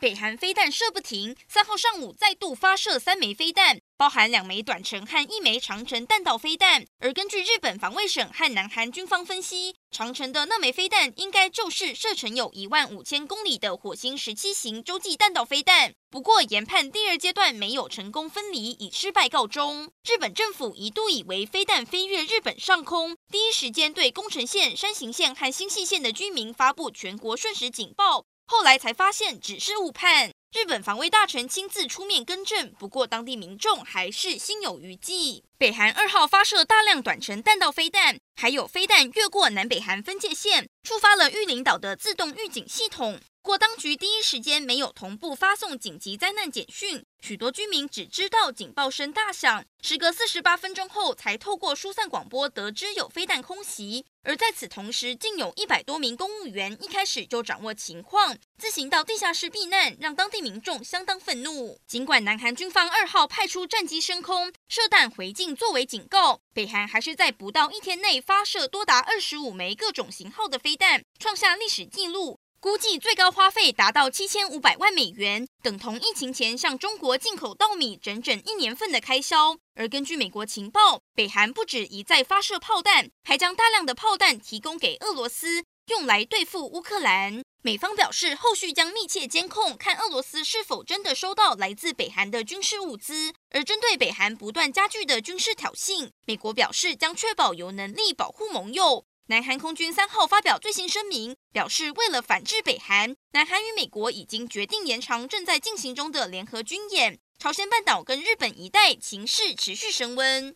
北韩飞弹射不停，三号上午再度发射三枚飞弹，包含两枚短程和一枚长程弹道飞弹。而根据日本防卫省和南韩军方分析，长程的那枚飞弹应该就是射程有一万五千公里的火星十七型洲际弹道飞弹。不过研判第二阶段没有成功分离，以失败告终。日本政府一度以为飞弹飞越日本上空，第一时间对宫城县、山形县和新潟县的居民发布全国瞬时警报。后来才发现只是误判，日本防卫大臣亲自出面更正，不过当地民众还是心有余悸。北韩二号发射大量短程弹道飞弹，还有飞弹越过南北韩分界线，触发了玉林岛的自动预警系统。过当局第一时间没有同步发送紧急灾难简讯，许多居民只知道警报声大响，时隔四十八分钟后才透过疏散广播得知有飞弹空袭。而在此同时，竟有一百多名公务员一开始就掌握情况，自行到地下室避难，让当地民众相当愤怒。尽管南韩军方二号派出战机升空射弹回敬作为警告，北韩还是在不到一天内发射多达二十五枚各种型号的飞弹，创下历史纪录。估计最高花费达到七千五百万美元，等同疫情前向中国进口稻米整整一年份的开销。而根据美国情报，北韩不止一再发射炮弹，还将大量的炮弹提供给俄罗斯，用来对付乌克兰。美方表示，后续将密切监控，看俄罗斯是否真的收到来自北韩的军事物资。而针对北韩不断加剧的军事挑衅，美国表示将确保有能力保护盟友。南韩空军三号发表最新声明，表示为了反制北韩，南韩与美国已经决定延长正在进行中的联合军演。朝鲜半岛跟日本一带情势持续升温。